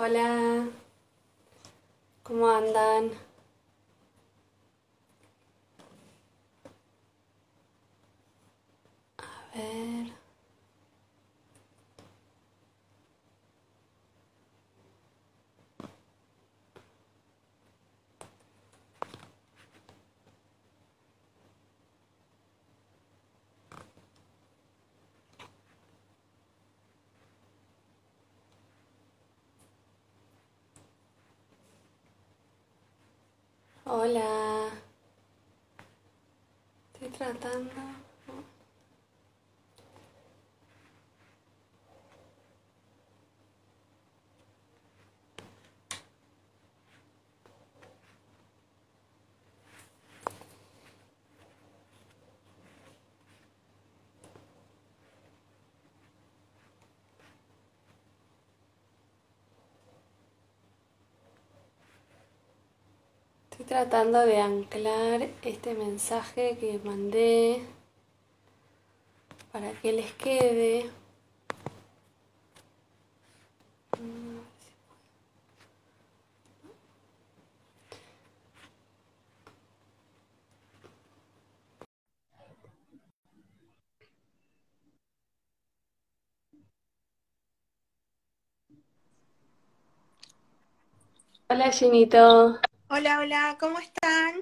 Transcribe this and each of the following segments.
Hola, ¿cómo andan? A ver. Hola. Estoy tratando. Estoy tratando de anclar este mensaje que mandé para que les quede. Hola Ginito, Hola, hola, ¿cómo están?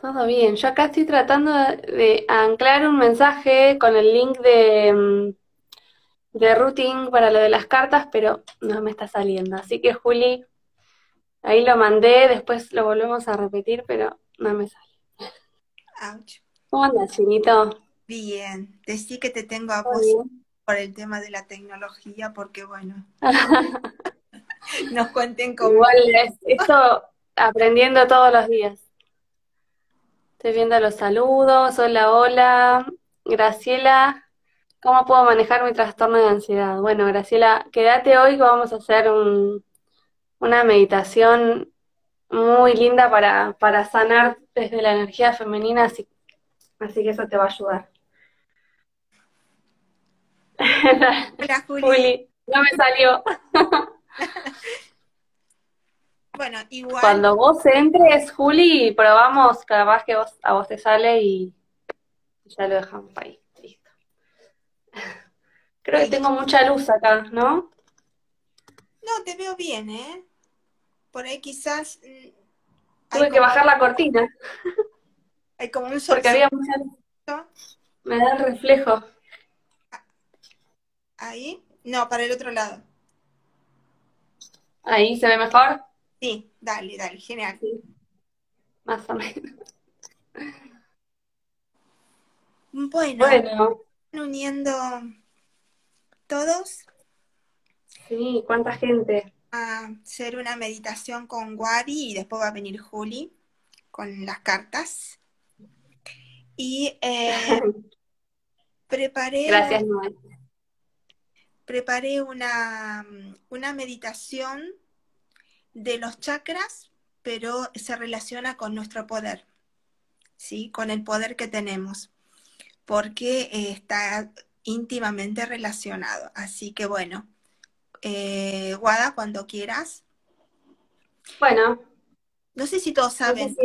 todo bien. Yo acá estoy tratando de anclar un mensaje con el link de, mm, de routing para lo de las cartas, pero no me está saliendo. Así que Juli, ahí lo mandé, después lo volvemos a repetir, pero no me sale. Ouch. ¿Cómo andas, Chinito? Bien, decí que te tengo a por el tema de la tecnología, porque bueno, nos cuenten cómo. Igual es esto aprendiendo todos los días. Estoy viendo los saludos. Hola, hola. Graciela, ¿cómo puedo manejar mi trastorno de ansiedad? Bueno, Graciela, quédate hoy que vamos a hacer un- una meditación muy linda para, para sanar desde la energía femenina, así, así que eso te va a ayudar. Hola, Juli. Juli, no me salió. Bueno, igual, Cuando vos entres, Juli, probamos, capaz que vos, a vos te sale y ya lo dejamos ahí. Listo. Creo que tengo mucha luz acá, ¿no? no, te veo bien, ¿eh? Por ahí quizás mm, Tuve que bajar la cortina hay como un porque solcito había mucha luz. Me da el reflejo. ahí. No, para el otro lado. Ahí se ve mejor. Sí, dale, dale, genial. Sí, más o menos. Bueno, Bueno, uniendo todos sí, cuánta gente. a hacer una meditación con Wadi y después va a venir Juli con las cartas. Y eh, preparé, Gracias, Noel. Preparé una, una meditación de los chakras, pero se relaciona con nuestro poder, ¿sí? Con el poder que tenemos, porque eh, está íntimamente relacionado. Así que bueno, eh, Wada, cuando quieras. Bueno, No sé si todos no sé saben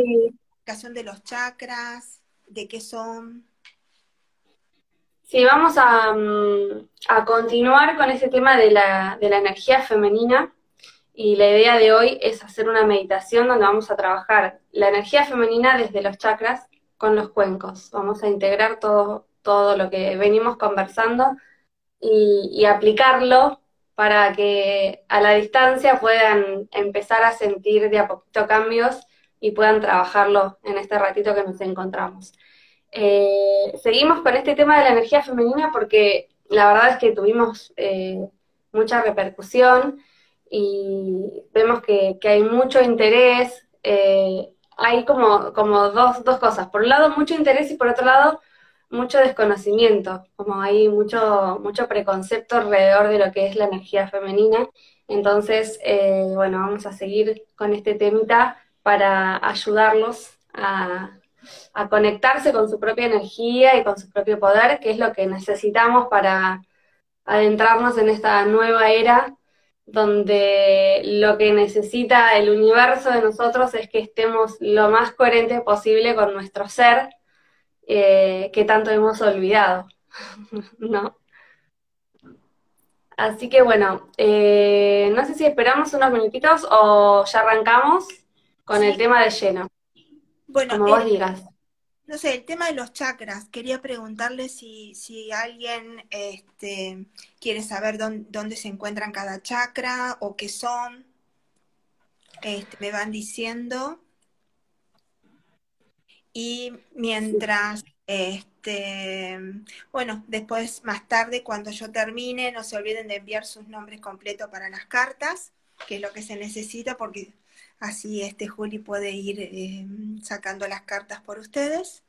la si, de los chakras, de qué son. Si vamos a, mm, a continuar con ese tema de la, de la energía femenina. Y la idea de hoy es hacer una meditación donde vamos a trabajar la energía femenina desde los chakras con los cuencos. Vamos a integrar todo, todo lo que venimos conversando y, y aplicarlo para que a la distancia puedan empezar a sentir de a poquito cambios y puedan trabajarlo en este ratito que nos encontramos. Eh, seguimos con este tema de la energía femenina porque la verdad es que tuvimos eh, mucha repercusión y vemos que, hay mucho interés. eh, hay como, como dos, dos cosas. Por un lado, mucho interés y por otro lado, mucho desconocimiento. Como hay mucho, mucho preconcepto alrededor de lo que es la energía femenina. Entonces, bueno, vamos a seguir con este temita para ayudarlos a, a conectarse con su propia energía y con su propio poder, que es lo que necesitamos para adentrarnos en esta nueva era donde lo que necesita el universo de nosotros es que estemos lo más coherentes posible con nuestro ser, eh, que tanto hemos olvidado, ¿no? Así que bueno, eh, no sé si esperamos unos minutitos o ya arrancamos con el tema de lleno. Bueno, como vos digas. No sé, el tema de los chakras, quería preguntarle si, si alguien este, quiere saber dónde, se encuentran cada chakra o qué son. Este, me van diciendo. Y mientras, este, bueno, después más tarde, cuando yo termine, no se olviden de enviar sus nombres completos para las cartas, que es lo que se necesita, porque Así este Juli puede ir eh, sacando las cartas por ustedes.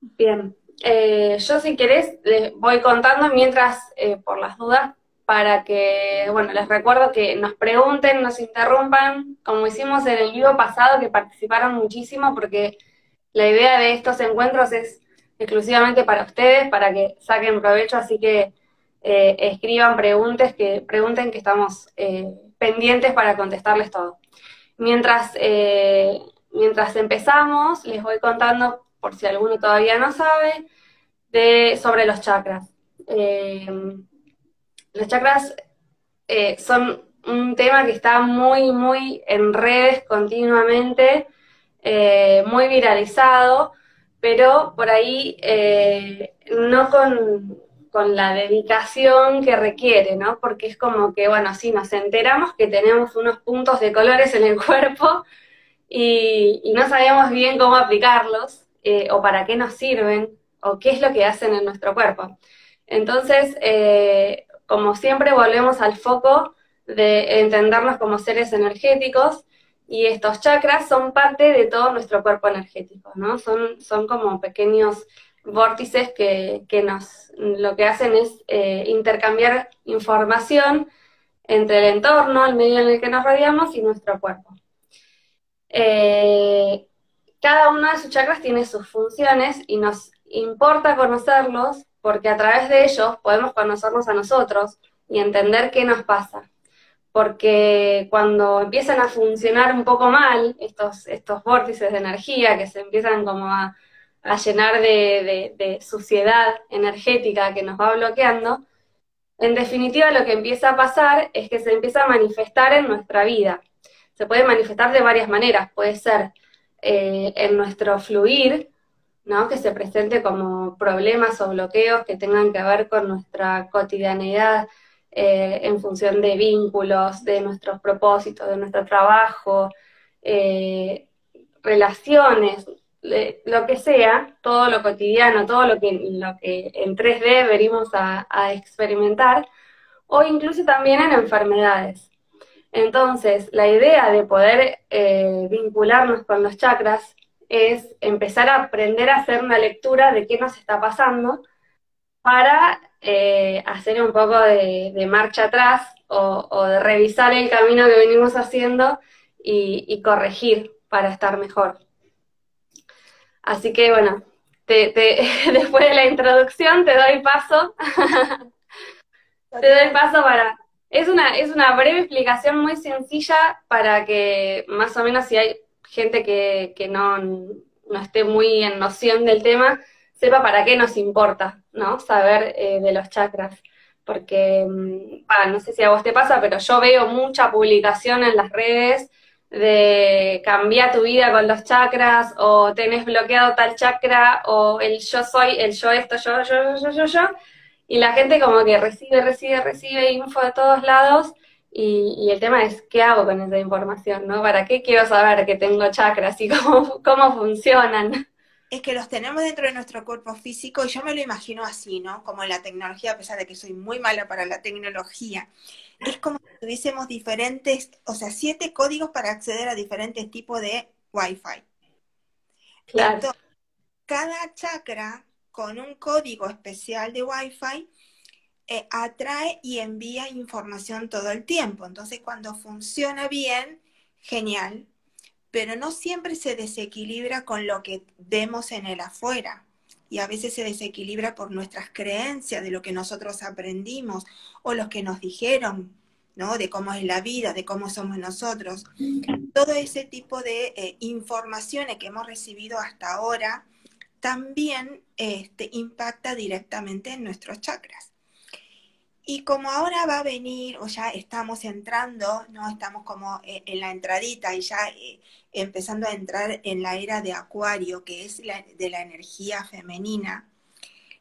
Bien, eh, yo si querés les voy contando mientras, eh, por las dudas, para que, bueno, les recuerdo que nos pregunten, nos interrumpan, como hicimos en el vivo pasado, que participaron muchísimo, porque la idea de estos encuentros es exclusivamente para ustedes, para que saquen provecho, así que escriban preguntas, que pregunten que estamos pendientes para contestarles todo. Mientras, eh, mientras empezamos, les voy contando, por si alguno todavía no sabe, sobre los chakras. Eh, los chakras eh, son un tema que está muy, muy en redes continuamente, muy viralizado, pero por ahí no con, con la dedicación que requiere, ¿no? Porque es como que, bueno, sí, nos enteramos que tenemos unos puntos de colores en el cuerpo y, no sabíamos bien cómo aplicarlos eh, o para qué nos sirven o qué es lo que hacen en nuestro cuerpo. Entonces, eh, como siempre, volvemos al foco de entendernos como seres energéticos y estos chakras son parte de todo nuestro cuerpo energético, ¿no? Son, son como pequeños vórtices que, nos lo que hacen es eh, intercambiar información entre el entorno, el medio en el que nos rodeamos y nuestro cuerpo. Eh, cada uno de sus chakras tiene sus funciones y nos importa conocerlos porque a través de ellos podemos conocernos a nosotros y entender qué nos pasa. Porque cuando empiezan a funcionar un poco mal estos, estos vórtices de energía que se empiezan como a, a llenar de, suciedad energética que nos va bloqueando, en definitiva lo que empieza a pasar es que se empieza a manifestar en nuestra vida. Se puede manifestar de varias maneras, puede ser eh, en nuestro fluir, que se presente como problemas o bloqueos que tengan que ver con nuestra cotidianidad eh, en función de vínculos, de nuestros propósitos, de nuestro trabajo, eh, relaciones, lo que sea, todo lo cotidiano, todo lo que, en 3D venimos a, experimentar, o incluso también en enfermedades. Entonces, la idea de poder eh, vincularnos con los chakras es empezar a aprender a hacer una lectura de qué nos está pasando para eh, hacer un poco de, marcha atrás o, de revisar el camino que venimos haciendo y corregir para estar mejor. Así que bueno, después de la introducción te doy paso. te doy paso para... Es una, es una breve explicación muy sencilla para que más o menos si hay gente que, no, no esté muy en noción del tema, sepa para qué nos importa, ¿no? Saber eh, de los chakras. Porque, mm, no sé si a vos te pasa, pero yo veo mucha publicación en las redes de cambiar tu vida con los chakras, o tenés bloqueado tal chakra, o el yo soy, el yo esto, yo, yo, yo, yo, yo, y la gente como que recibe, recibe, recibe info de todos lados, y, el tema es, ¿qué hago con esa información? ¿no? ¿Para qué quiero saber que tengo chakras y cómo, cómo funcionan? Es que los tenemos dentro de nuestro cuerpo físico y yo me lo imagino así, ¿no? Como en la tecnología, a pesar de que soy muy mala para la tecnología es como si tuviésemos diferentes, o sea, siete códigos para acceder a diferentes tipos de Wi-Fi. Claro. cada chakra con un código especial de Wi-Fi eh, atrae y envía información todo el tiempo. Entonces, cuando funciona bien, genial, pero no siempre se desequilibra con lo que vemos en el afuera. y a veces se desequilibra por nuestras creencias de lo que nosotros aprendimos o los que nos dijeron, ¿no? De cómo es la vida, de cómo somos nosotros. Todo ese tipo de eh, informaciones que hemos recibido hasta ahora también este, impacta directamente en nuestros chakras. Y como ahora va a venir, o ya estamos entrando, ¿no? Estamos como eh, en la entradita y ya eh, empezando a entrar en la era de Acuario, que es de la energía femenina,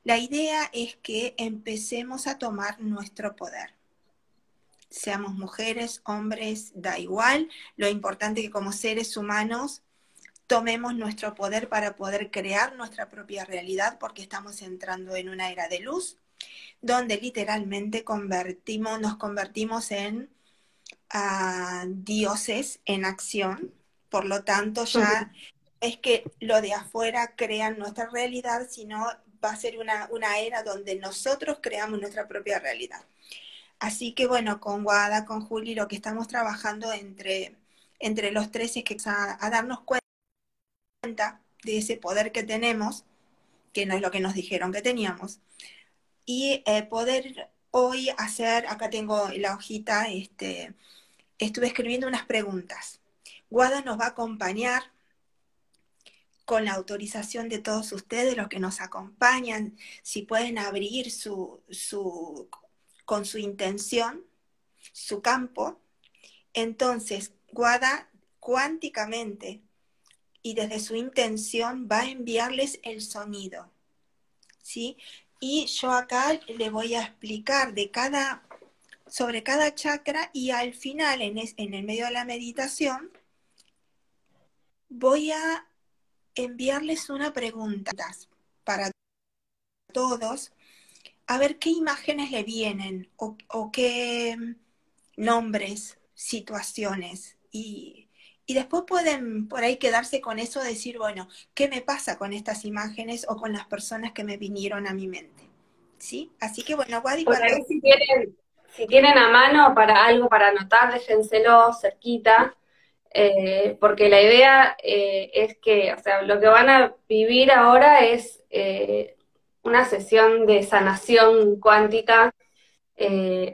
la idea es que empecemos a tomar nuestro poder. Seamos mujeres, hombres, da igual. Lo importante es que como seres humanos tomemos nuestro poder para poder crear nuestra propia realidad porque estamos entrando en una era de luz donde literalmente convertimos, nos convertimos en ah, dioses en acción. Por lo tanto, ya es que lo de afuera crea nuestra realidad, sino va a ser una, era donde nosotros creamos nuestra propia realidad. Así que bueno, con Guada, con Juli, lo que estamos trabajando entre, entre los tres es que a, a darnos cuenta de ese poder que tenemos, que no es lo que nos dijeron que teníamos, y eh, poder hoy hacer, acá tengo la hojita, este, estuve escribiendo unas preguntas. Guada nos va a acompañar con la autorización de todos ustedes, los que nos acompañan, si pueden abrir su, su, con su intención, su campo. Entonces, Guada cuánticamente y desde su intención va a enviarles el sonido. ¿sí? Y yo acá le voy a explicar de cada, sobre cada chakra y al final, en, en el medio de la meditación, voy a enviarles una pregunta para todos, a ver qué imágenes le vienen o, o qué nombres, situaciones. Y y después pueden por ahí quedarse con eso, decir, bueno, ¿qué me pasa con estas imágenes o con las personas que me vinieron a mi mente? ¿Sí? Así que bueno, Wadi, si, tienen, si tienen a mano para algo para anotar, déjenselo cerquita, eh, porque la idea eh, es que, o sea, lo que van a vivir ahora es eh, una sesión de sanación cuántica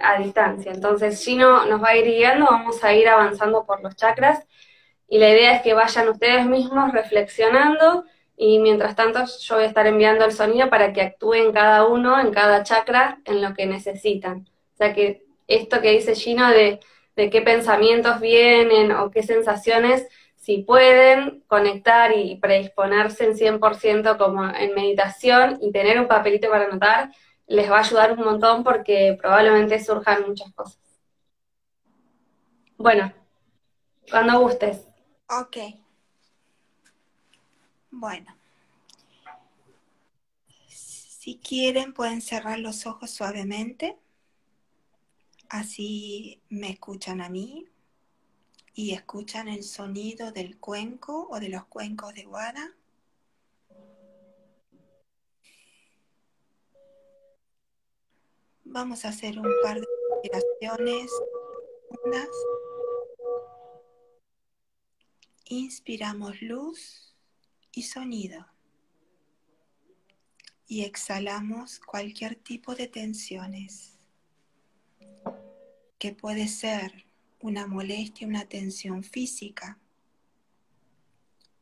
a distancia. Entonces, Gino nos va a ir guiando, vamos a ir avanzando por los chakras y la idea es que vayan ustedes mismos reflexionando y mientras tanto yo voy a estar enviando el sonido para que actúen cada uno en cada chakra en lo que necesitan. O sea que esto que dice Gino de, de qué pensamientos vienen o qué sensaciones, si pueden conectar y predisponerse en 100% como en meditación y tener un papelito para anotar, les va a ayudar un montón porque probablemente surjan muchas cosas. Bueno, cuando gustes. Ok. Bueno. Si quieren pueden cerrar los ojos suavemente. Así me escuchan a mí y escuchan el sonido del cuenco o de los cuencos de guada. Vamos a hacer un par de respiraciones Inspiramos luz y sonido. Y exhalamos cualquier tipo de tensiones, que puede ser una molestia, una tensión física,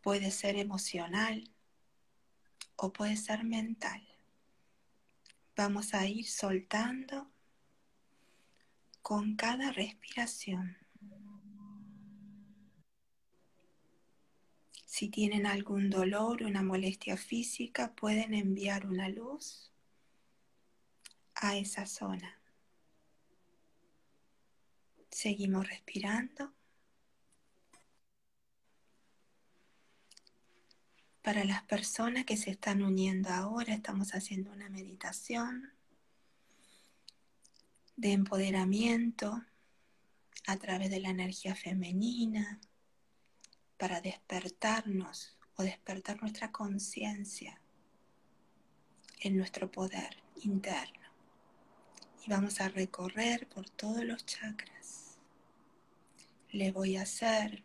puede ser emocional o puede ser mental. Vamos a ir soltando con cada respiración. Si tienen algún dolor una molestia física, pueden enviar una luz a esa zona. Seguimos respirando. Para las personas que se están uniendo ahora, estamos haciendo una meditación de empoderamiento a través de la energía femenina, para despertarnos o despertar nuestra conciencia en nuestro poder interno. Y vamos a recorrer por todos los chakras. Le voy a hacer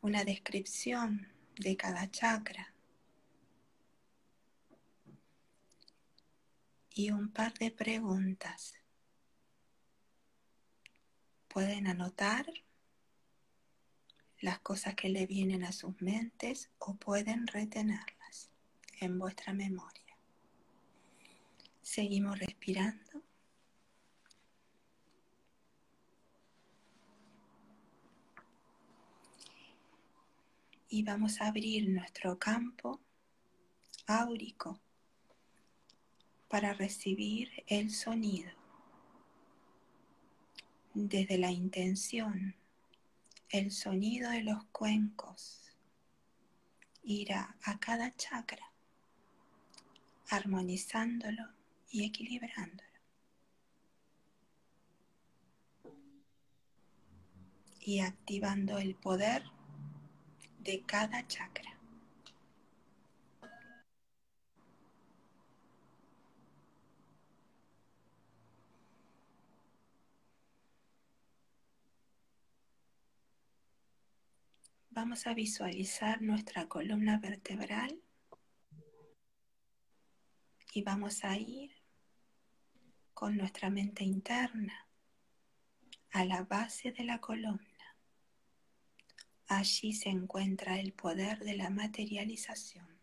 una descripción de cada chakra. y un par de preguntas. Pueden anotar las cosas que le vienen a sus mentes o pueden retenerlas en vuestra memoria. Seguimos respirando. Y vamos a abrir nuestro campo áurico para recibir el sonido desde la intención el sonido de los cuencos irá a cada chakra, armonizándolo y equilibrándolo. Y activando el poder de cada chakra. Vamos a visualizar nuestra columna vertebral y vamos a ir con nuestra mente interna a la base de la columna. Allí se encuentra el poder de la materialización.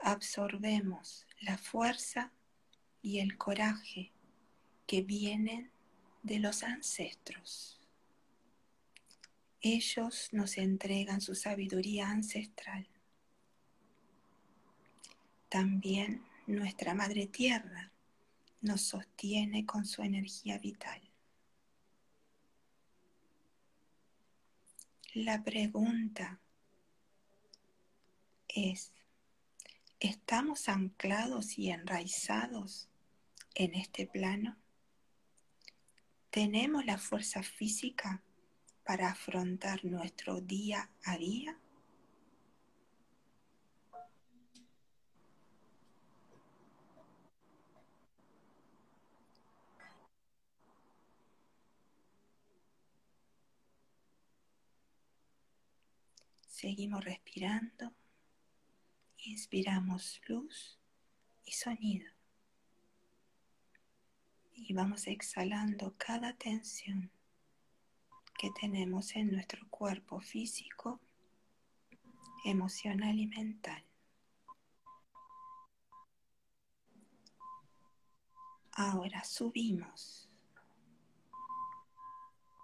Absorbemos la fuerza y el coraje que vienen de los ancestros. Ellos nos entregan su sabiduría ancestral. También nuestra Madre Tierra nos sostiene con su energía vital. La pregunta es, ¿estamos anclados y enraizados en este plano? ¿Tenemos la fuerza física para afrontar nuestro día a día? Seguimos respirando. Inspiramos luz y sonido. Y vamos exhalando cada tensión que tenemos en nuestro cuerpo físico, emocional y mental. Ahora subimos.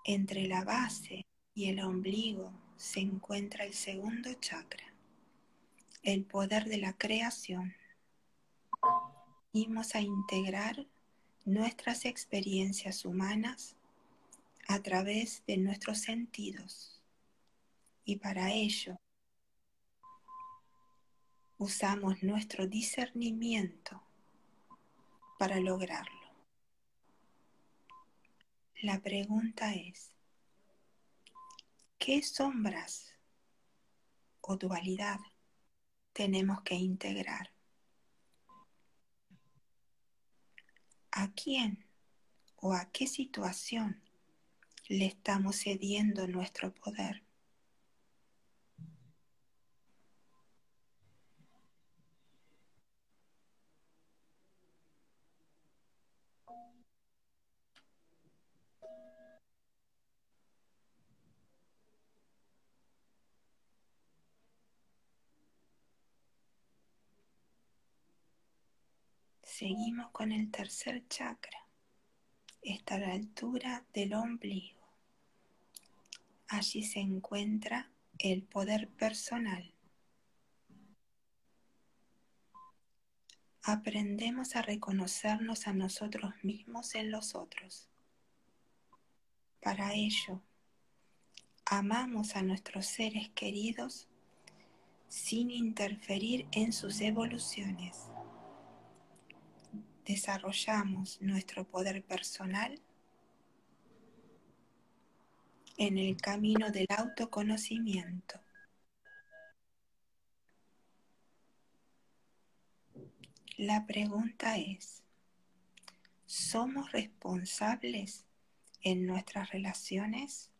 Entre la base y el ombligo se encuentra el segundo chakra, el poder de la creación. Vamos a integrar nuestras experiencias humanas a través de nuestros sentidos. Y para ello usamos nuestro discernimiento para lograrlo. La pregunta es, ¿qué sombras o dualidad tenemos que integrar? ¿A quién o a qué situación le estamos cediendo nuestro poder. Seguimos con el tercer chakra está a la altura del ombligo. Allí se encuentra el poder personal. Aprendemos a reconocernos a nosotros mismos en los otros. Para ello, amamos a nuestros seres queridos sin interferir en sus evoluciones desarrollamos nuestro poder personal en el camino del autoconocimiento. La pregunta es, ¿somos responsables en nuestras relaciones?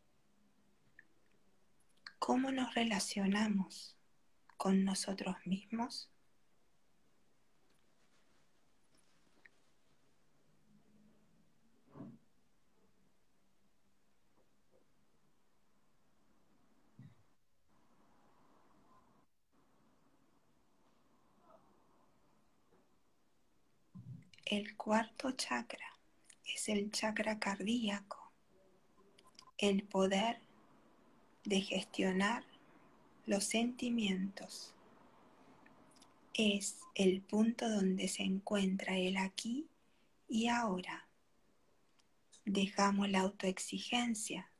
¿Cómo nos relacionamos con nosotros mismos? El cuarto chakra es el chakra cardíaco, el poder de gestionar los sentimientos. Es el punto donde se encuentra el aquí y ahora. Dejamos la autoexigencia,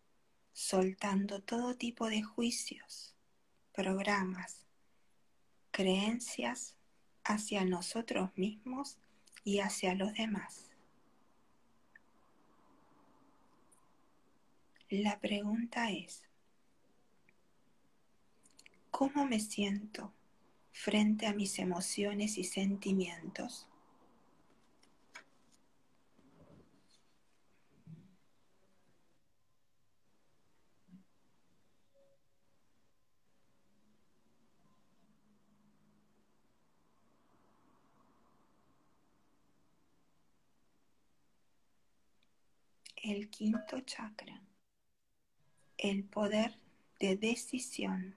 soltando todo tipo de juicios, programas, creencias hacia nosotros mismos y hacia los demás. La pregunta es, ¿cómo me siento frente a mis emociones y sentimientos? El quinto chakra, el poder de decisión.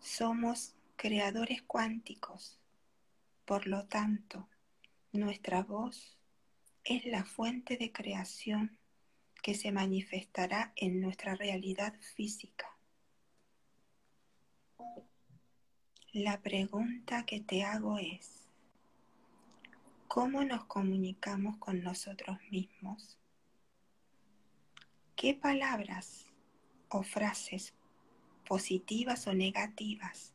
Somos creadores cuánticos, por lo tanto, nuestra voz es la fuente de creación que se manifestará en nuestra realidad física. La pregunta que te hago es, ¿Cómo nos comunicamos con nosotros mismos? ¿Qué palabras o frases positivas o negativas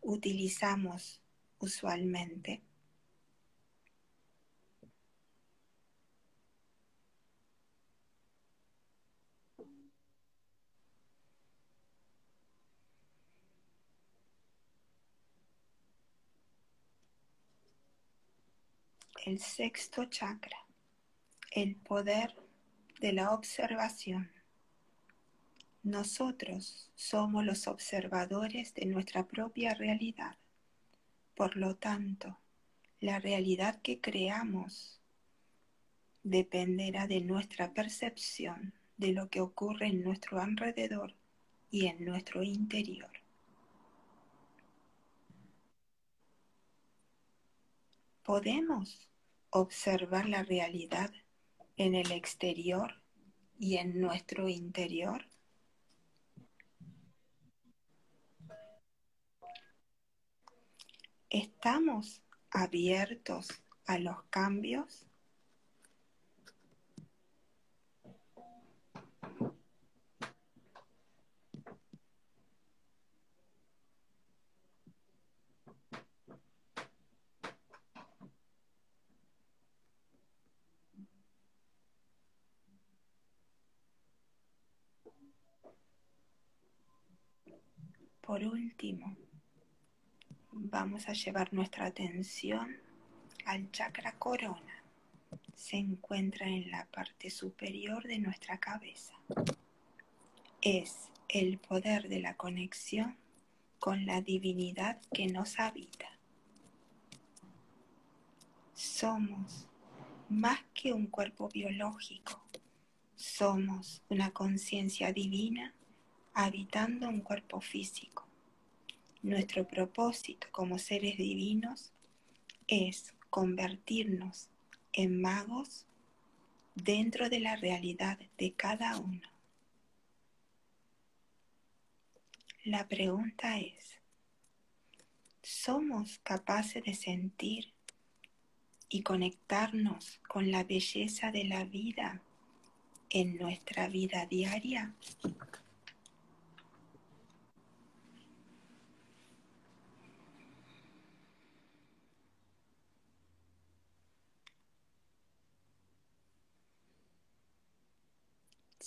utilizamos usualmente? El sexto chakra, el poder de la observación. Nosotros somos los observadores de nuestra propia realidad. Por lo tanto, la realidad que creamos dependerá de nuestra percepción de lo que ocurre en nuestro alrededor y en nuestro interior. Podemos observar la realidad en el exterior y en nuestro interior? ¿Estamos abiertos a los cambios? Por último, vamos a llevar nuestra atención al chakra corona. Se encuentra en la parte superior de nuestra cabeza. Es el poder de la conexión con la divinidad que nos habita. Somos más que un cuerpo biológico. Somos una conciencia divina habitando un cuerpo físico. Nuestro propósito como seres divinos es convertirnos en magos dentro de la realidad de cada uno. La pregunta es, ¿somos capaces de sentir y conectarnos con la belleza de la vida en nuestra vida diaria?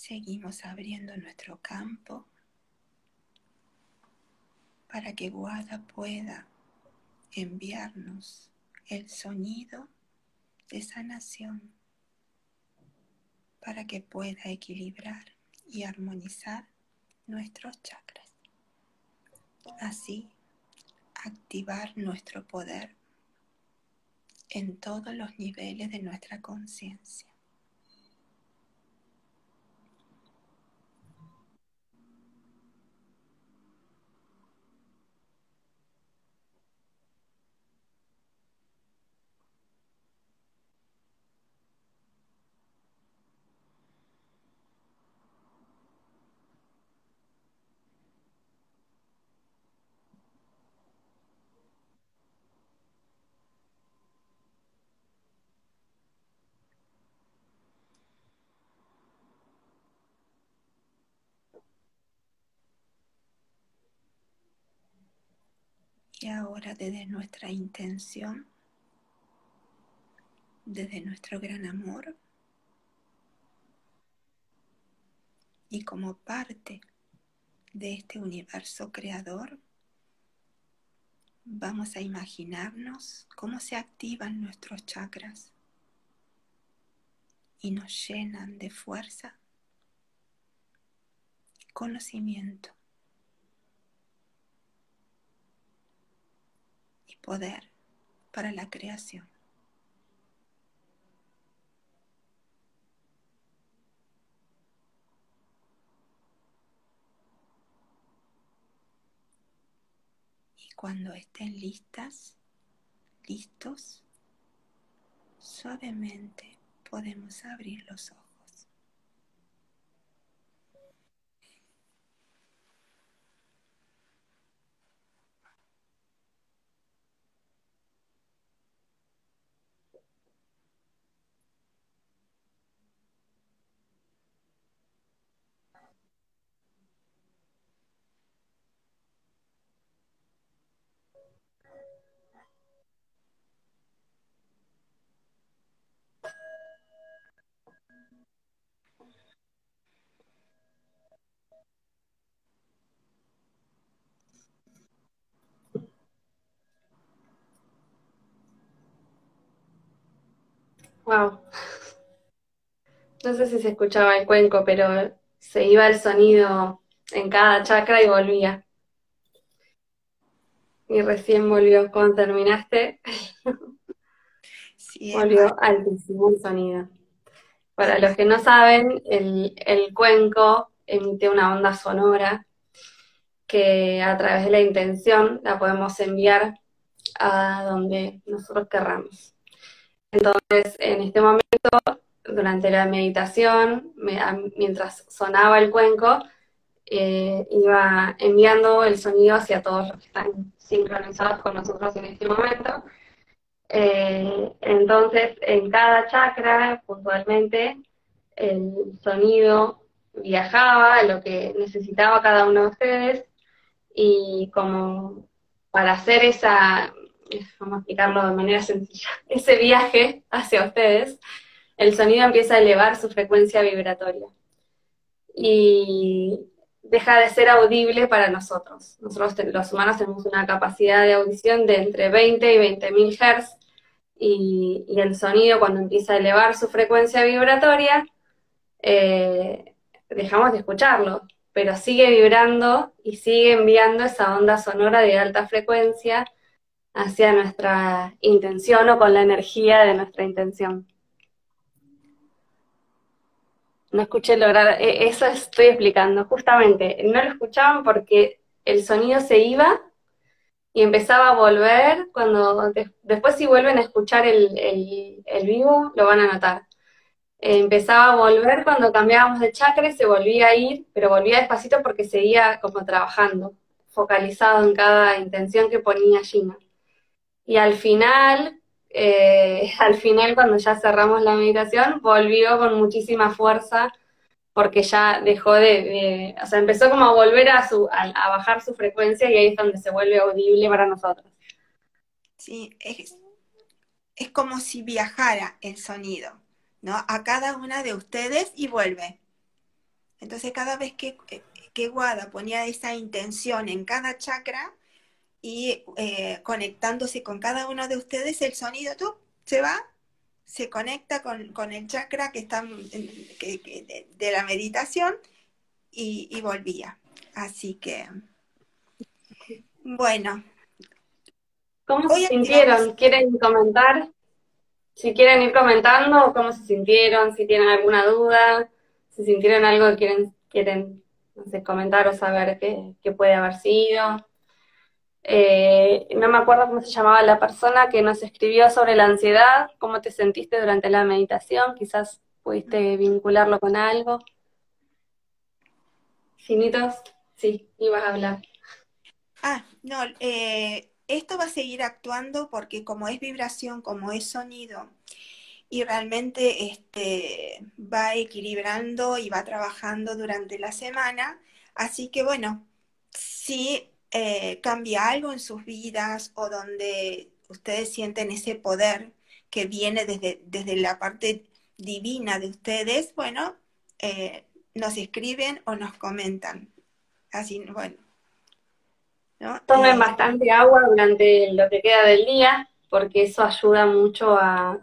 Seguimos abriendo nuestro campo para que Guada pueda enviarnos el sonido de sanación para que pueda equilibrar y armonizar nuestros chakras. Así, activar nuestro poder en todos los niveles de nuestra conciencia. Y ahora desde nuestra intención, desde nuestro gran amor y como parte de este universo creador, vamos a imaginarnos cómo se activan nuestros chakras y nos llenan de fuerza, conocimiento poder para la creación. Cuando estén listas, listos, suavemente podemos abrir los ojos. Wow. No sé si se escuchaba el cuenco, pero se iba el sonido en cada chakra y volvía. Y recién volvió. Cuando terminaste, volvió altísimo el sonido. Para los que no saben, el, el cuenco emite una onda sonora que a través de la intención la podemos enviar a donde nosotros querramos. Entonces, en este momento, durante la meditación, mientras sonaba el cuenco, eh, iba enviando el sonido hacia todos los que están sincronizados con nosotros en este momento. Eh, entonces, en cada chakra, puntualmente, el sonido viajaba a lo que necesitaba cada uno de ustedes y como para hacer esa vamos a explicarlo de manera sencilla, ese viaje hacia ustedes, el sonido empieza a elevar su frecuencia vibratoria y deja de ser audible para nosotros. Nosotros los humanos tenemos una capacidad de audición de entre 20 y 20 mil Hz y, el sonido cuando empieza a elevar su frecuencia vibratoria, eh, dejamos de escucharlo, pero sigue vibrando y sigue enviando esa onda sonora de alta frecuencia hacia nuestra intención o con la energía de nuestra intención. No escuché lograr, e, eso estoy explicando, justamente, no lo escuchaban porque el sonido se iba y empezaba a volver, cuando después si vuelven a escuchar el, el, vivo, lo van a notar. empezaba a volver cuando cambiábamos de chakra se volvía a ir, pero volvía despacito porque seguía como trabajando, focalizado en cada intención que ponía Gina. Y al final, eh, al final cuando ya cerramos la meditación, volvió con muchísima fuerza porque ya dejó de, o sea, empezó como a volver a, su, a, bajar su frecuencia y ahí es donde se vuelve audible para nosotros. Sí, es, es como si viajara el sonido, ¿no? A cada una de ustedes y vuelve. Entonces cada vez que, que Guada ponía esa intención en cada chakra, y eh, conectándose con cada uno de ustedes, el sonido tú, se va, se conecta con, el chakra que está de, la meditación y, volvía. Así que, bueno. ¿Cómo se sintieron? ¿Quieren comentar? Si quieren ir comentando, cómo se sintieron, si tienen alguna duda, si sintieron algo que quieren, quieren no sé, comentar o saber qué puede haber sido. Eh, no me acuerdo cómo se llamaba la persona que nos escribió sobre la ansiedad, cómo te sentiste durante la meditación, quizás pudiste vincularlo con algo. Finitos, sí, ibas a hablar. Ah, no, eh, esto va a seguir actuando porque como es vibración, como es sonido, y realmente este, va equilibrando y va trabajando durante la semana, así que bueno, sí eh, cambia algo en sus vidas o donde ustedes sienten ese poder que viene desde, desde la parte divina de ustedes, bueno, eh, nos escriben o nos comentan. Así, bueno. Tomen eh, bastante agua durante lo que queda del día, porque eso ayuda mucho a,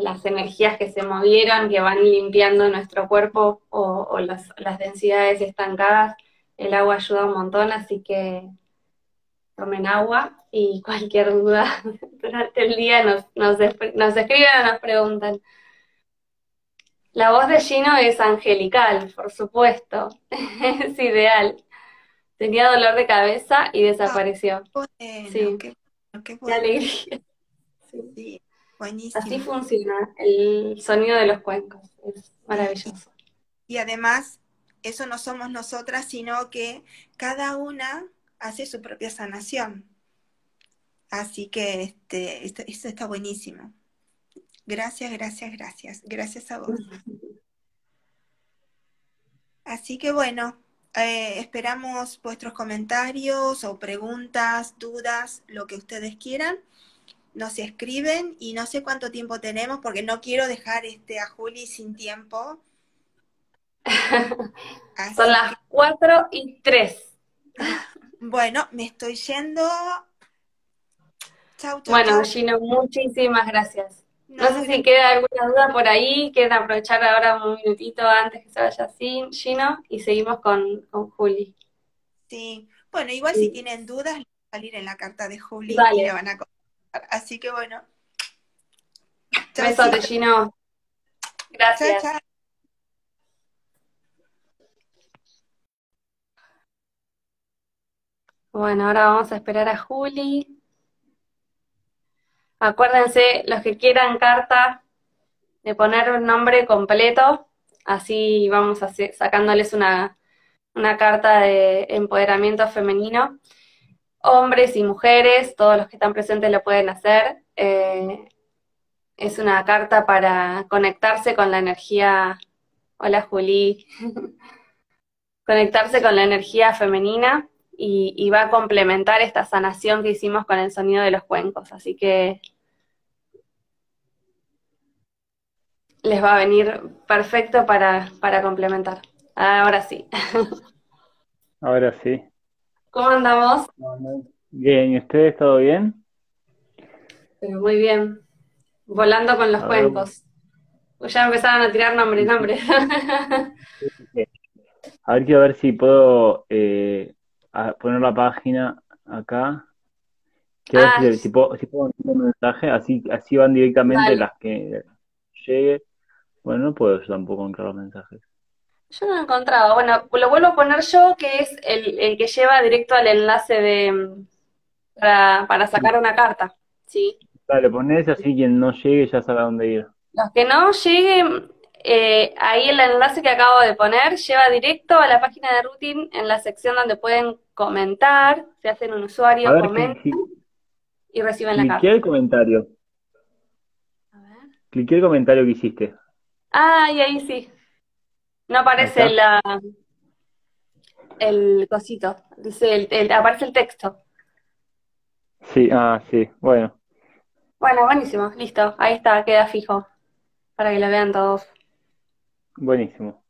las energías que se movieron, que van limpiando nuestro cuerpo o, las, densidades estancadas. El agua ayuda un montón, así que tomen agua y cualquier duda durante el día nos, nos, nos escriben o nos preguntan. La voz de Gino es angelical, por supuesto, es ideal. Tenía dolor de cabeza y desapareció. sí. qué, alegría. Sí. buenísimo. Así funciona el sonido de los cuencos, es maravilloso. Y además, eso no somos nosotras, sino que cada una hace su propia sanación. Así que este, esto, está buenísimo. Gracias, gracias, gracias. Gracias a vos. Así que bueno, eh, esperamos vuestros comentarios o preguntas, dudas, lo que ustedes quieran. Nos escriben y no sé cuánto tiempo tenemos porque no quiero dejar este a Juli sin tiempo. Son las 4 y 3. Bueno, me estoy yendo. Chau, chau. Bueno, Gino, muchísimas gracias. No, sé si queda alguna duda por ahí, quieren aprovechar ahora un minutito antes que se vaya así, Gino, y seguimos con, con Juli. Sí, bueno, igual si tienen dudas, salir en la carta de Juli y le van a contar. Así que bueno. Besote, Gino. Gracias. Bueno, ahora vamos a esperar a Juli. Acuérdense, los que quieran carta, de poner un nombre completo, así vamos sacándoles una, carta de empoderamiento femenino. Hombres y mujeres, todos los que están presentes lo pueden hacer. Eh, es una carta para conectarse con la energía. Hola Juli. conectarse con la energía femenina y, y, va a complementar esta sanación que hicimos con el sonido de los cuencos. Así que les va a venir perfecto para, para complementar. Ahora sí. Ahora sí. ¿Cómo andamos? Bien, ¿y ustedes todo bien? Pero muy bien. Volando con los cuencos. Pues ya empezaron a tirar nombres, nombres. a ver, quiero ver si puedo eh, poner la página acá. Si, puedo, si puedo un mensaje, así, así van directamente las que llegue. Bueno, no puedo yo tampoco encontrar los mensajes. Yo no lo he encontrado. Bueno, lo vuelvo a poner yo, que es el, que lleva directo al enlace de para, sacar una carta. Sí. Dale, pones así quien no llegue ya sabe a dónde ir. Los que no lleguen, eh, ahí el enlace que acabo de poner lleva directo a la página de Routine en la sección donde pueden comentar, se hacen un usuario, comentan y reciben la carta. Cliqué el comentario. A ver. Cliqué el comentario que hiciste. Ah, y ahí sí. No aparece la, el cosito, dice el, aparece el texto. Sí, ah, sí, bueno. Bueno, buenísimo, listo, ahí está, queda fijo, para que lo vean todos. Buenísimo.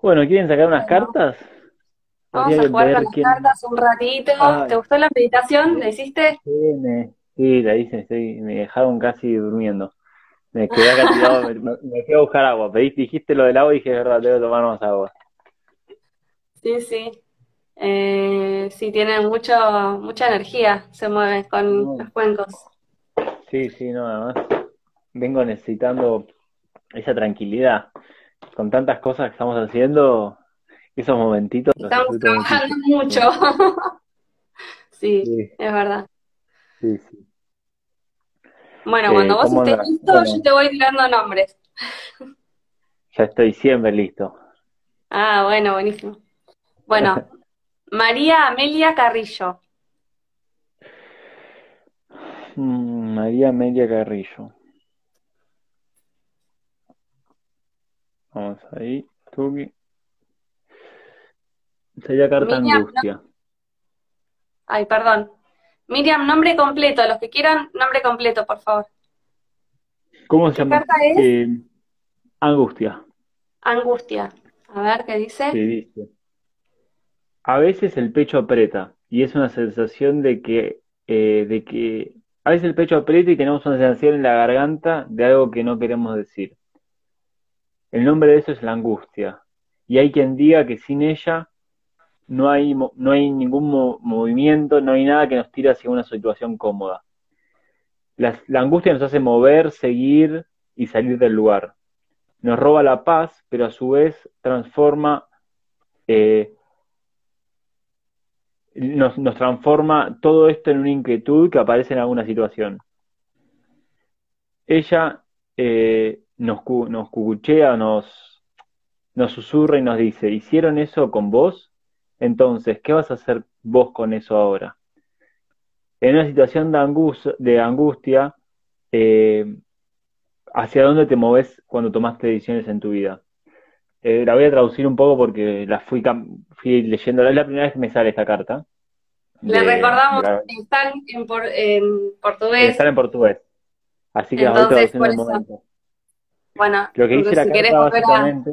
Bueno, ¿quieren sacar unas cartas? Vamos a jugar con las cartas un ratito. ¿Te gustó la meditación? ¿La hiciste? Sí, sí la hice, me dejaron casi durmiendo. Me quedé acá tirado, me, quedé a buscar agua. dijiste lo del agua y dije, es verdad, tengo que tomar más agua. Sí, sí. Eh, sí, tienen mucho, mucha energía, se mueve con los cuencos. Sí, sí, no, además vengo necesitando esa tranquilidad. Con tantas cosas que estamos haciendo, esos momentitos. Estamos trabajando mucho. sí, es verdad. Sí, sí. Bueno, eh, cuando vos estés listo, yo te voy tirando nombres. Ya estoy siempre listo. Ah, bueno, buenísimo. Bueno, María Amelia Carrillo. Mm, María Amelia Carrillo. Vamos ahí, Tuki. Sería carta angustia. Ay, perdón. Miriam, nombre completo, los que quieran, nombre completo, por favor. ¿Cómo se llama? carta es? Eh, angustia. Angustia. A ver, ¿qué dice? Sí, dice. A veces el pecho aprieta y es una sensación de que, eh, de que a veces el pecho aprieta y tenemos una sensación en la garganta de algo que no queremos decir. El nombre de eso es la angustia. Y hay quien diga que sin ella no hay, no hay ningún movimiento, no hay nada que nos tire hacia una situación cómoda. La, angustia nos hace mover, seguir y salir del lugar. Nos roba la paz, pero a su vez transforma, eh, nos, transforma todo esto en una inquietud que aparece en alguna situación. Ella eh, nos, nos cucuchea, nos, nos susurra y nos dice, ¿hicieron eso con vos? Entonces, ¿qué vas a hacer vos con eso ahora? En una situación de, angustia, eh, ¿hacia dónde te moves cuando tomaste decisiones en tu vida? Eh, la voy a traducir un poco porque la fui, fui leyendo, es la primera vez que me sale esta carta. Le recordamos, están en, portugués. Están en portugués. Así que Entonces, la voy traduciendo en momento. Bueno, lo que dice la carta básicamente,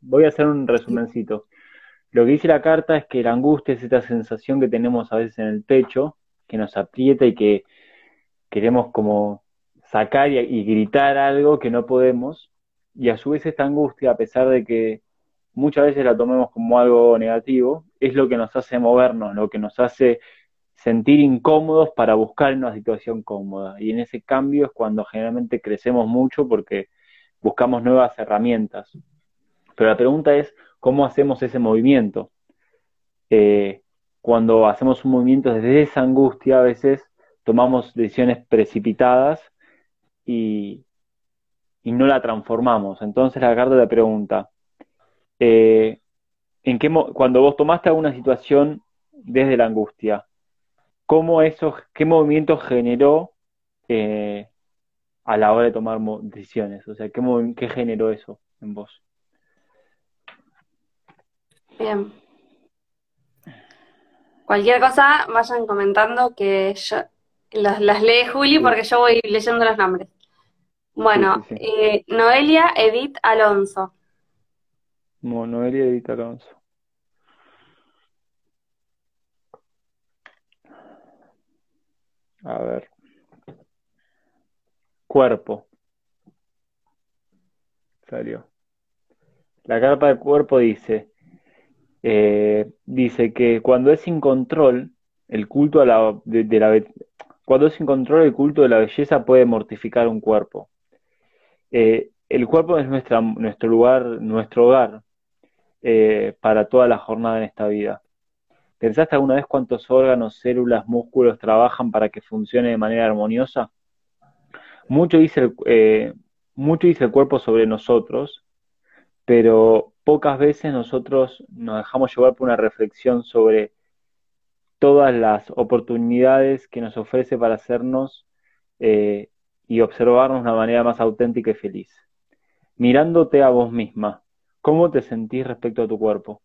voy a hacer un resumencito. Lo que dice la carta es que la angustia es esta sensación que tenemos a veces en el pecho, que nos aprieta y que queremos como sacar y, gritar algo que no podemos. Y a su vez esta angustia, a pesar de que muchas veces la tomemos como algo negativo, es lo que nos hace movernos, lo que nos hace sentir incómodos para buscar una situación cómoda. Y en ese cambio es cuando generalmente crecemos mucho porque buscamos nuevas herramientas. Pero la pregunta es, cómo hacemos ese movimiento. Eh, cuando hacemos un movimiento desde esa angustia, a veces tomamos decisiones precipitadas y, no la transformamos. Entonces la carta te pregunta, eh, ¿en qué cuando vos tomaste alguna situación desde la angustia, ¿cómo eso, qué movimiento generó eh, a la hora de tomar decisiones? O sea, ¿qué, ¿qué generó eso en vos? Bien. Cualquier cosa, vayan comentando que yo las, lee Juli porque yo voy leyendo los nombres. Bueno, eh, Noelia Edith Alonso. Noelia Edith Alonso. A ver. Cuerpo. Salió. La carta del cuerpo dice, eh, dice que cuando es sin control, el culto la, de, la cuando sin control el culto de la belleza puede mortificar un cuerpo. Eh, el cuerpo es nuestro lugar, nuestro hogar eh, para toda la jornada en esta vida. ¿Pensaste alguna vez cuántos órganos, células, músculos trabajan para que funcione de manera armoniosa? Mucho dice mucho dice el cuerpo sobre nosotros, pero pocas veces nosotros nos dejamos llevar por una reflexión sobre todas las oportunidades que nos ofrece para hacernos eh, y observarnos de una manera más auténtica y feliz. Mirándote a vos misma, ¿cómo te sentís respecto a tu cuerpo?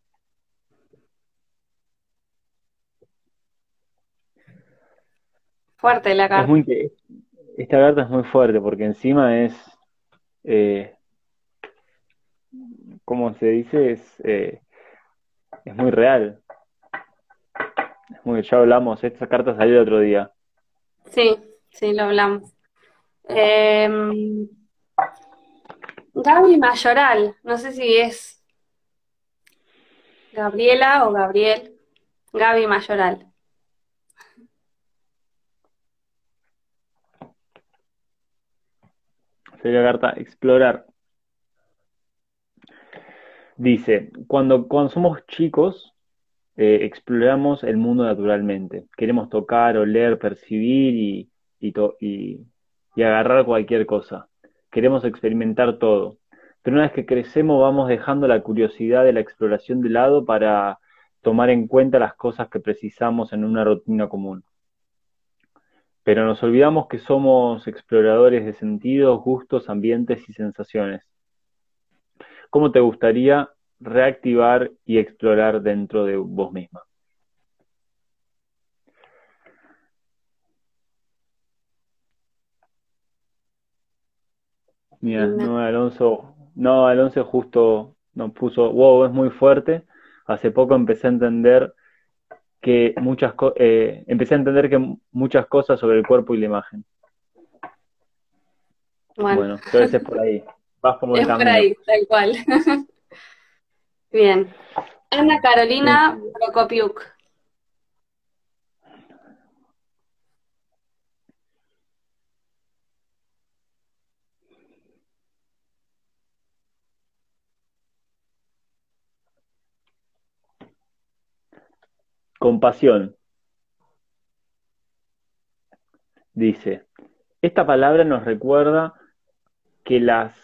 Fuerte la carta. Esta carta es muy fuerte porque encima es eh, como se dice, es, eh, es muy real. Es muy, ya hablamos, esta carta salió el otro día. Sí, sí, lo hablamos. Eh, Mayoral, no sé si es Gabriela o Gabriel. Gaby Mayoral. Sería carta explorar. Dice, cuando, cuando somos chicos, eh, exploramos el mundo naturalmente. Queremos tocar, oler, percibir y, y, y, agarrar cualquier cosa. Queremos experimentar todo. Pero una vez que crecemos vamos dejando la curiosidad de la exploración de lado para tomar en cuenta las cosas que precisamos en una rutina común. Pero nos olvidamos que somos exploradores de sentidos, gustos, ambientes y sensaciones. ¿Cómo te gustaría reactivar y explorar dentro de vos misma. Mira, no, Alonso, no, Alonso justo nos puso, wow, es muy fuerte. Hace poco empecé a entender que muchas eh, empecé a entender que muchas cosas sobre el cuerpo y la imagen. Bueno, entonces es por ahí. Vas como es por ahí, tal cual. Bien. Ana Carolina Prokopiuk. Compasión. Dice, esta palabra nos recuerda que las...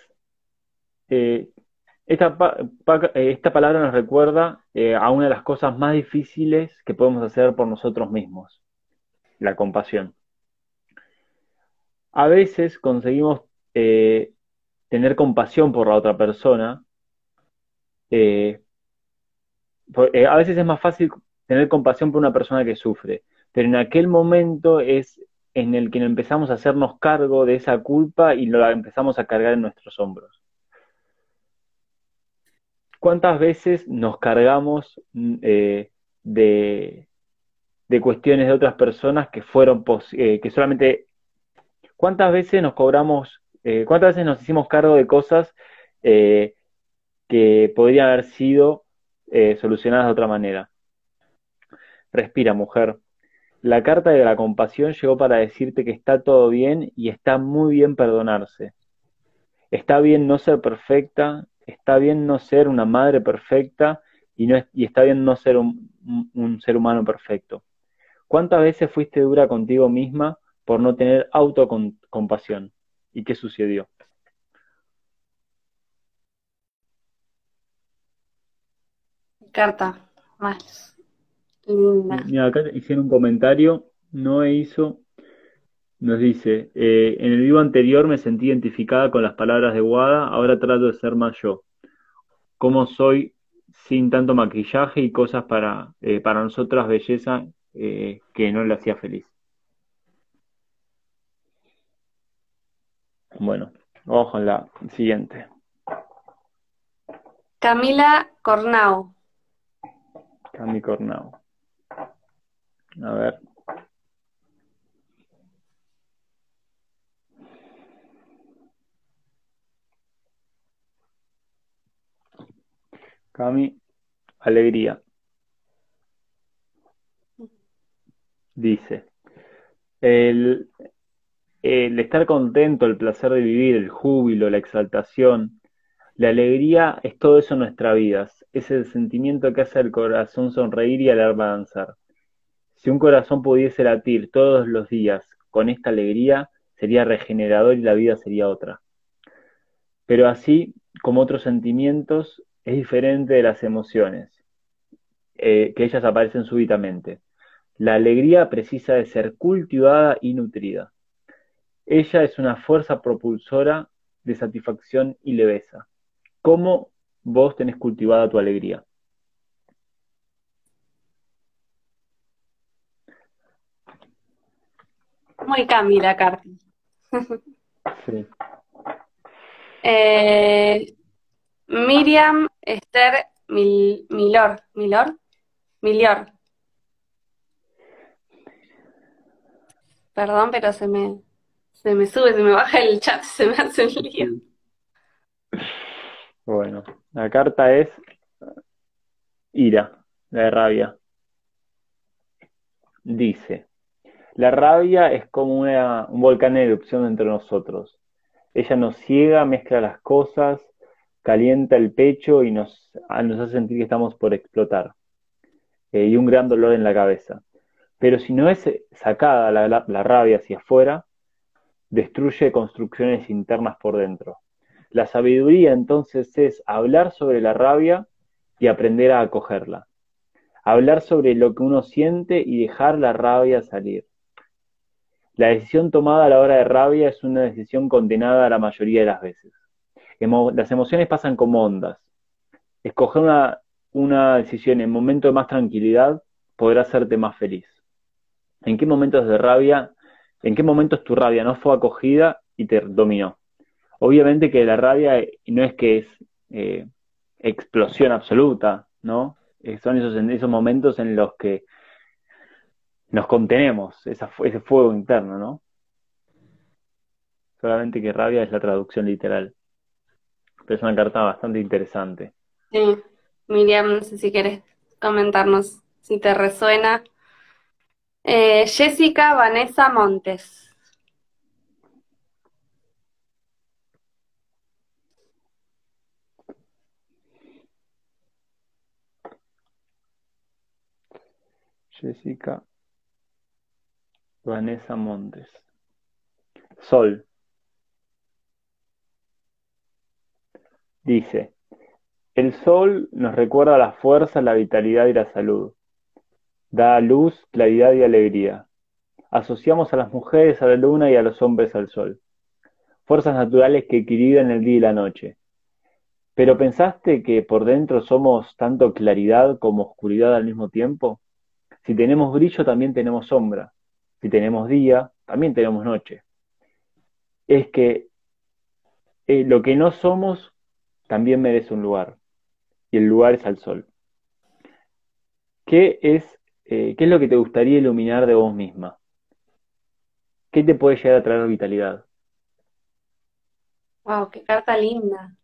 Eh, esta, eh, esta, palabra nos recuerda eh, a una de las cosas más difíciles que podemos hacer por nosotros mismos, la compasión. A veces conseguimos tener compasión por la otra persona. a veces es más fácil tener compasión por una persona que sufre, pero en aquel momento es en el que empezamos a hacernos cargo de esa culpa y lo empezamos a cargar en nuestros hombros. ¿Cuántas veces nos cargamos mm, eh, de, cuestiones de otras personas que fueron eh, que solamente cuántas veces nos cobramos eh, cuántas veces nos hicimos cargo de cosas que podrían haber sido solucionadas de otra manera Respira, mujer. La carta de la compasión llegó para decirte que está todo bien y está muy bien perdonarse. Está bien no ser perfecta, está bien no ser una madre perfecta y, no, y está bien no ser un, ser humano perfecto. ¿Cuántas veces fuiste dura contigo misma por no tener autocompasión? ¿Y qué sucedió? Carta, más. Mira, acá hicieron un comentario, no hizo, nos dice, eh, en el vivo anterior me sentí identificada con las palabras de Wada, ahora trato de ser más yo. ¿Cómo soy sin tanto maquillaje y cosas para, eh, para nosotras belleza eh, que no le hacía feliz? Bueno, ojo en la siguiente. Camila Cornau. Cami Cornau. A ver. Cami, alegría. Dice, el, estar contento, el placer de vivir, el júbilo, la exaltación, la alegría es todo eso en nuestra vida. Es el sentimiento que hace al corazón sonreír y al alma danzar. Si un corazón pudiese latir todos los días con esta alegría, sería regenerador y la vida sería otra. Pero así como otros sentimientos, es diferente de las emociones, eh, que ellas aparecen súbitamente. La alegría precisa de ser cultivada y nutrida. Ella es una fuerza propulsora de satisfacción y leveza. ¿Cómo vos tenés cultivada tu alegría? Muy Camila carta. Sí. Eh, Miriam Esther Milor. Milor. Milior. Perdón, pero se me, se me sube, se me baja el chat, se me hace el lío. Bueno, la carta es ira, la rabia. Dice, la rabia es como un volcán en erupción entre nosotros. Ella nos ciega, mezcla las cosas, calienta el pecho y nos, hace sentir que estamos por explotar. Eh, y un gran dolor en la cabeza. Pero si no es sacada la rabia hacia afuera, destruye construcciones internas por dentro. La sabiduría entonces es hablar sobre la rabia y aprender a acogerla. Hablar sobre lo que uno siente y dejar la rabia salir. La decisión tomada a la hora de rabia es una decisión condenada la mayoría de las veces. las emociones pasan como ondas. escoger una, una decisión en momento de más tranquilidad podrá hacerte más feliz. ¿En qué momentos de rabia, en qué momentos tu rabia no fue acogida y te dominó? Obviamente que la rabia no es que es eh, explosión absoluta, ¿no? Eh, son esos, esos momentos en los que nos contenemos, esa, ese fuego interno, ¿no? Solamente que rabia es la traducción literal. Pero es una carta bastante interesante. Sí, Miriam, no sé si quieres comentarnos si te resuena. Eh, Jessica Vanessa Montes. Jessica Vanessa Montes. Sol. Dice, el sol nos recuerda la fuerza, la vitalidad y la salud. Da luz, claridad y alegría. Asociamos a las mujeres a la luna y a los hombres al sol. Fuerzas naturales que equilibran el día y la noche. Pero ¿pensaste que por dentro somos tanto claridad como oscuridad al mismo tiempo? Si tenemos brillo, también tenemos sombra. Si tenemos día, también tenemos noche. Es que eh, lo que no somos también merece un lugar. Y el lugar es al sol. ¿Qué es, eh, ¿Qué es lo que te gustaría iluminar de vos misma? ¿Qué te puede llegar a traer vitalidad? Wow, qué carta linda.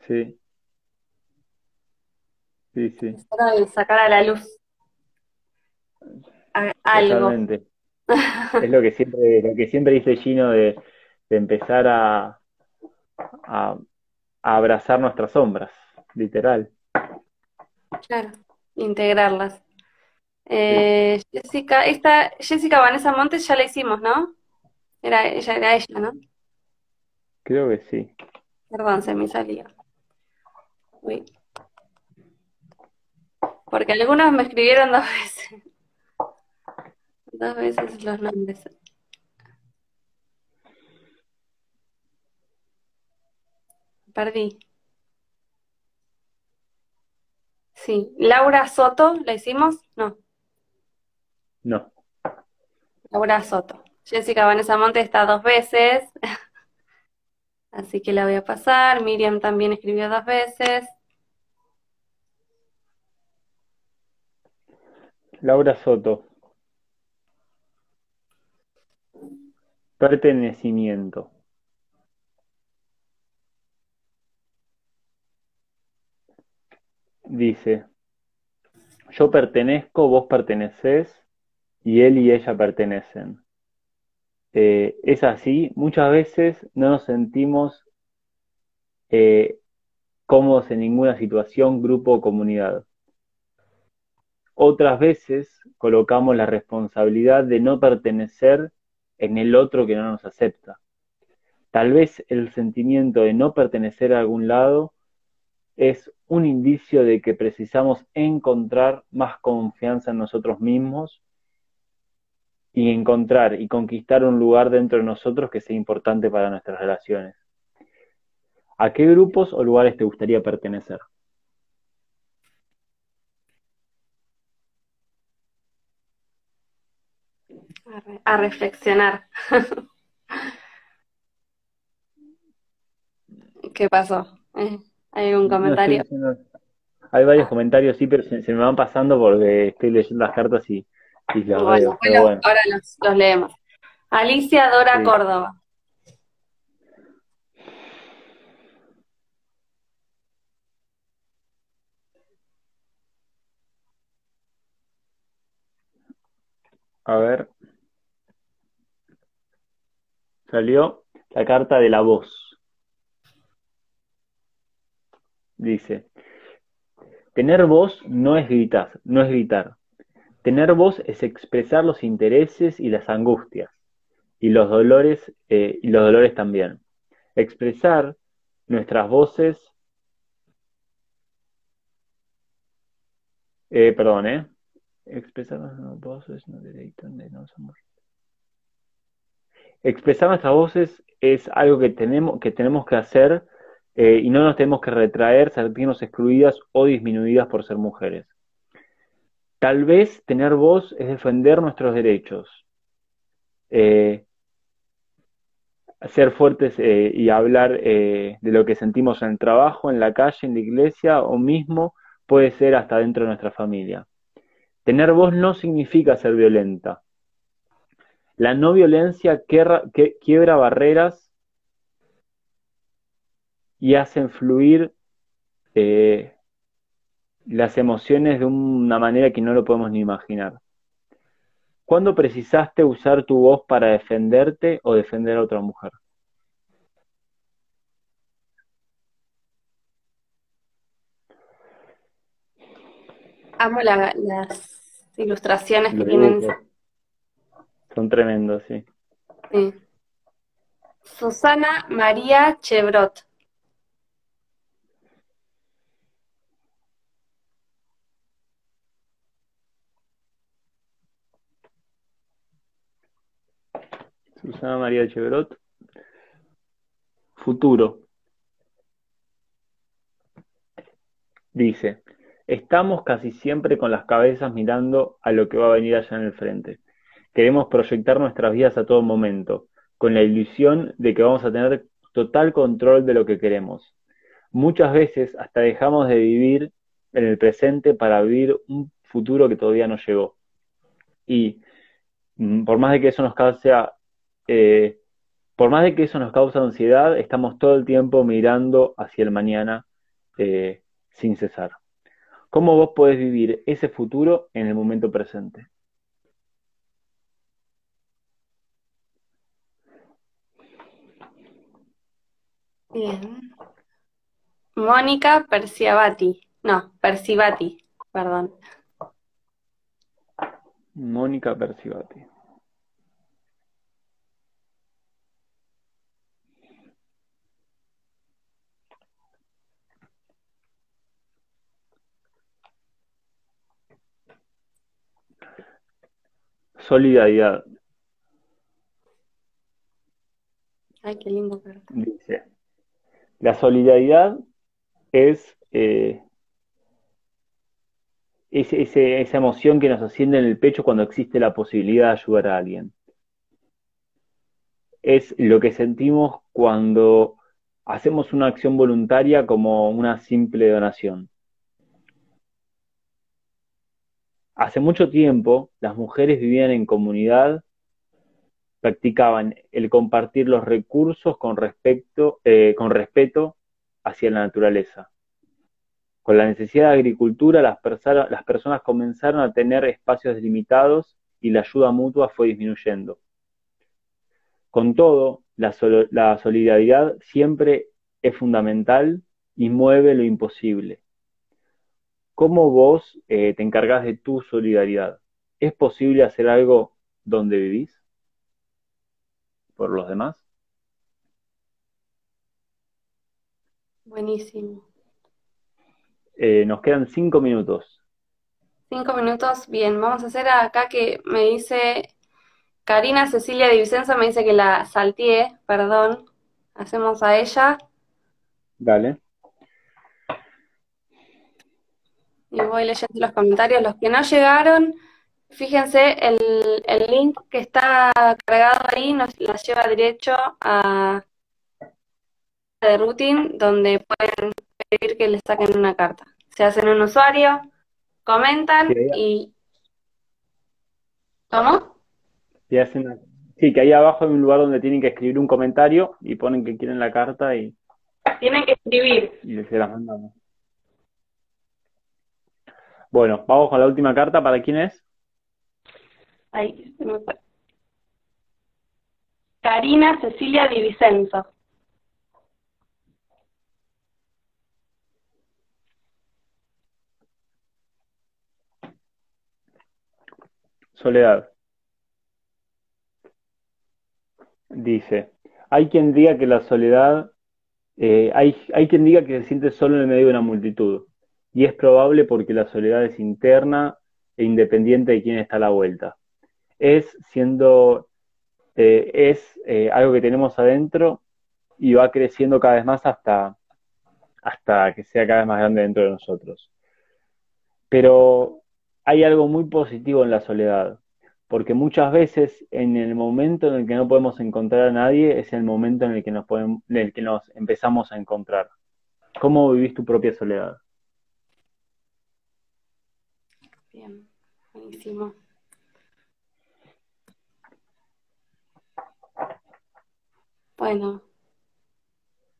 Sí. Sí, sí. Sacar a la luz algo. Es lo que siempre, lo que siempre dice Gino de, empezar a, a, abrazar nuestras sombras, literal. Claro, integrarlas. Eh, Jessica, esta, Jessica Vanessa Montes ya la hicimos, ¿no? Era, ella era ella, ¿no? Creo que sí. Perdón, se me salió. Porque algunos me escribieron dos veces. Dos veces los nombres. Perdí. Sí. Laura Soto, ¿la hicimos? No. No. Laura Soto. Jessica Vanessa Monte está dos veces. Así que la voy a pasar. Miriam también escribió dos veces. Laura Soto. Pertenecimiento. Dice, yo pertenezco, vos perteneces y él y ella pertenecen. Eh, es así, muchas veces no nos sentimos eh, cómodos en ninguna situación, grupo o comunidad. Otras veces colocamos la responsabilidad de no pertenecer en el otro que no nos acepta. Tal vez el sentimiento de no pertenecer a algún lado es un indicio de que precisamos encontrar más confianza en nosotros mismos y encontrar y conquistar un lugar dentro de nosotros que sea importante para nuestras relaciones. ¿A qué grupos o lugares te gustaría pertenecer? A reflexionar. ¿Qué pasó? Eh, ¿Hay algún comentario? hay varios comentarios, sí, pero se, me van pasando porque estoy leyendo las cartas y, los veo. Ahora los, leemos. Alicia Dora Córdoba. A ver. Salió la carta de la voz. Dice, tener voz no es gritar, no es gritar. Tener voz es expresar los intereses y las angustias y los dolores eh, y los dolores también. Expresar nuestras voces, eh, perdón, eh, expresar nuestras voces no de no somos expresar nuestras voces es algo que tenemos que, tenemos que hacer eh, y no nos tenemos que retraer, sentirnos excluidas o disminuidas por ser mujeres. Tal vez tener voz es defender nuestros derechos, eh, ser fuertes eh, y hablar de lo que sentimos en el trabajo, en la calle, en la iglesia o mismo puede ser hasta dentro de nuestra familia. Tener voz no significa ser violenta. La no violencia quiebra barreras y hacen fluir eh, las emociones de una manera que no lo podemos ni imaginar. ¿Cuándo precisaste usar tu voz para defenderte o defender a otra mujer? Amo las ilustraciones que tienen. Son tremendos, sí. sí. Susana María Chevrot. Susana María Chevrot. Futuro. Dice, estamos casi siempre con las cabezas mirando a lo que va a venir allá en el frente. Queremos proyectar nuestras vidas a todo momento, con la ilusión de que vamos a tener total control de lo que queremos. Muchas veces hasta dejamos de vivir en el presente para vivir un futuro que todavía no llegó. Y mm, por más de que eso nos cause eh, por más de que eso nos causa ansiedad, estamos todo el tiempo mirando hacia el mañana eh, sin cesar. ¿Cómo vos podés vivir ese futuro en el momento presente? Bien. Mónica Perciabati. No, Percivati, perdón. Mónica Percivati. Solidaridad. Ay, qué lindo. Dice, la solidaridad es eh, esa emoción que nos asciende en el pecho cuando existe la posibilidad de ayudar a alguien. Es lo que sentimos cuando hacemos una acción voluntaria como una simple donación. Hace mucho tiempo las mujeres vivían en comunidad, practicaban el compartir los recursos con, respecto, eh, con respeto hacia la naturaleza. Con la necesidad de agricultura, las, las personas comenzaron a tener espacios limitados y la ayuda mutua fue disminuyendo. Con todo, la, la solidaridad siempre es fundamental y mueve lo imposible. ¿Cómo vos eh, te encargas de tu solidaridad? ¿Es posible hacer algo donde vivís? ¿Por los demás? Buenísimo. Eh, nos quedan cinco minutos. Cinco minutos, bien. Vamos a hacer acá que me dice Karina Cecilia de Vicenza, me dice que la salteé, perdón. Hacemos a ella. Dale. y voy leyendo los comentarios. Los que no llegaron, fíjense, el, el link que está cargado ahí nos la lleva derecho a de routine donde pueden pedir que les saquen una carta. Se hacen un usuario, comentan y... ¿Cómo? Sí, que ahí abajo hay un lugar donde tienen que escribir un comentario y ponen que quieren la carta y... Tienen que escribir. Y se las mandamos. Bueno, vamos con la última carta. ¿Para quién es? Ahí, Karina Cecilia Di Vicenzo. Soledad. Dice, hay quien diga que la soledad, eh, hay, hay quien diga que se siente solo en el medio de una multitud y es probable porque la soledad es interna e independiente de quién está a la vuelta. Es siendo, eh, es eh, algo que tenemos adentro y va creciendo cada vez más hasta hasta que sea cada vez más grande dentro de nosotros. Pero hay algo muy positivo en la soledad, porque muchas veces en el momento en el que no podemos encontrar a nadie es el momento en el que nos, podemos, en el que nos empezamos a encontrar. ¿Cómo vivís tu propia soledad? Bien, buenísimo. Bueno,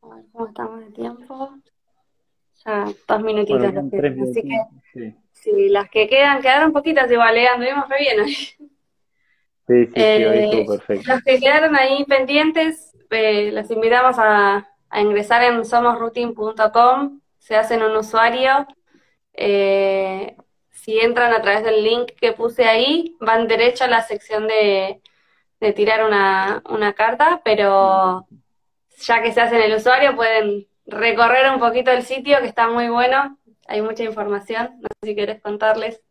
a ver cómo estamos de tiempo. Ya dos minutitos. así que, sí. las que quedan, quedaron poquitas igual, ¿eh? anduvimos re bien hoy. Sí, sí, sí, eh, perfecto. Los que quedaron ahí pendientes, eh, los invitamos a, ingresar en somosroutine.com, se hacen un usuario. Eh, si entran a través del link que puse ahí, van derecho a la sección de, de tirar una, una carta, pero ya que se hacen el usuario pueden recorrer un poquito el sitio que está muy bueno, hay mucha información, no sé si querés contarles.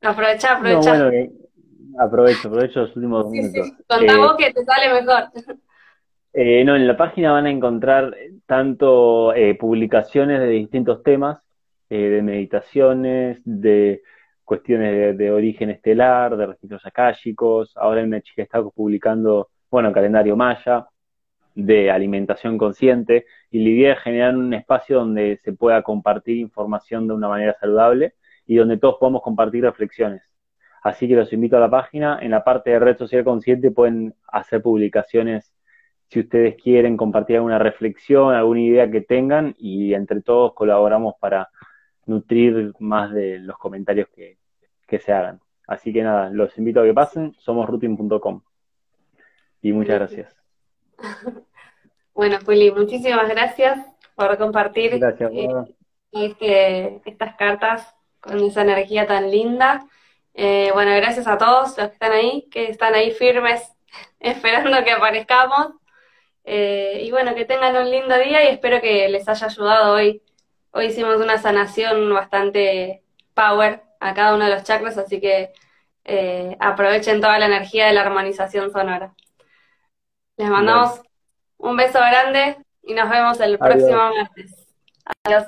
aprovecha, aprovecha. No, bueno, aprovecho, aprovecho los últimos minutos. Contá vos que te sale mejor. Eh, no, en la página van a encontrar tanto eh, publicaciones de distintos temas, eh, de meditaciones, de cuestiones de, origen estelar, de registros akáshicos. Ahora hay una chica está publicando, bueno, calendario maya, de alimentación consciente. Y la idea es generar un espacio donde se pueda compartir información de una manera saludable y donde todos podamos compartir reflexiones. Así que los invito a la página. En la parte de red social consciente pueden hacer publicaciones si ustedes quieren compartir alguna reflexión, alguna idea que tengan y entre todos colaboramos para nutrir más de los comentarios que, se hagan. Así que nada, los invito a que pasen, somos rutin.com. Y muchas gracias. Bueno, Juli, muchísimas gracias por compartir eh, este, estas cartas con esa energía tan linda. Eh, bueno, gracias a todos los que están ahí, que están ahí firmes, esperando que aparezcamos. Eh, y bueno, que tengan un lindo día y espero que les haya ayudado hoy Hoy hicimos una sanación bastante power a cada uno de los chakras, así que eh, aprovechen toda la energía de la armonización sonora. Les mandamos un beso grande y nos vemos el próximo martes. Adiós.